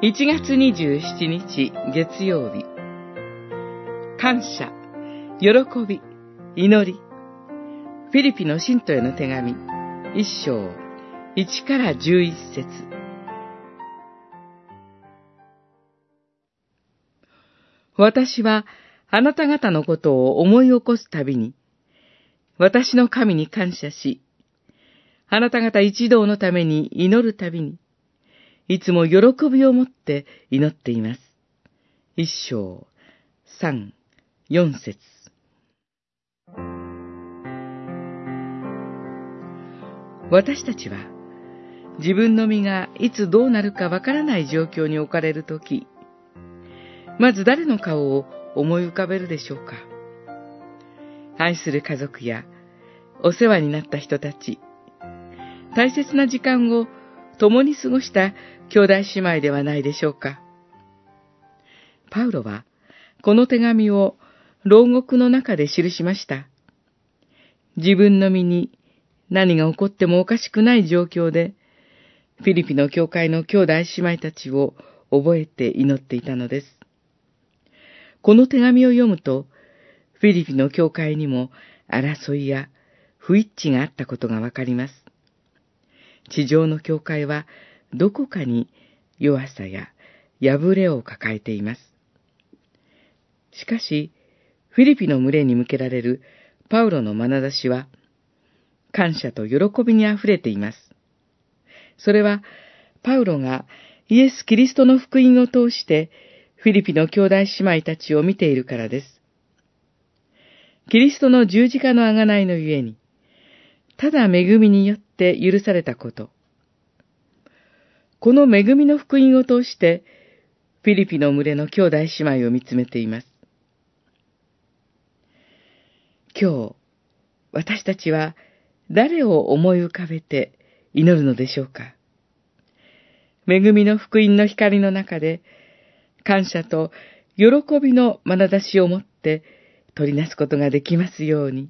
1月27日月曜日。感謝、喜び、祈り。フィリピの信徒への手紙。一章1から11節。私はあなた方のことを思い起こすたびに、私の神に感謝し、あなた方一同のために祈るたびに、いつも喜びを持って祈っています。一章、三、四節。私たちは、自分の身がいつどうなるかわからない状況に置かれるとき、まず誰の顔を思い浮かべるでしょうか愛する家族やお世話になった人たち、大切な時間を共に過ごした兄弟姉妹ではないでしょうか。パウロは、この手紙を牢獄の中で記しました。自分の身に何が起こってもおかしくない状況で、フィリピの教会の兄弟姉妹たちを覚えて祈っていたのです。この手紙を読むと、フィリピの教会にも争いや不一致があったことがわかります。地上の教会はどこかに弱さや破れを抱えています。しかし、フィリピの群れに向けられるパウロの眼差しは、感謝と喜びに溢れています。それは、パウロがイエス・キリストの福音を通して、フィリピの兄弟姉妹たちを見ているからです。キリストの十字架の贖いのゆえに、ただ恵みによって許されたこと。この恵みの福音を通して、フィリピの群れの兄弟姉妹を見つめています。今日、私たちは誰を思い浮かべて祈るのでしょうか恵みの福音の光の中で、感謝と喜びの眼差しを持って取りなすことができますように。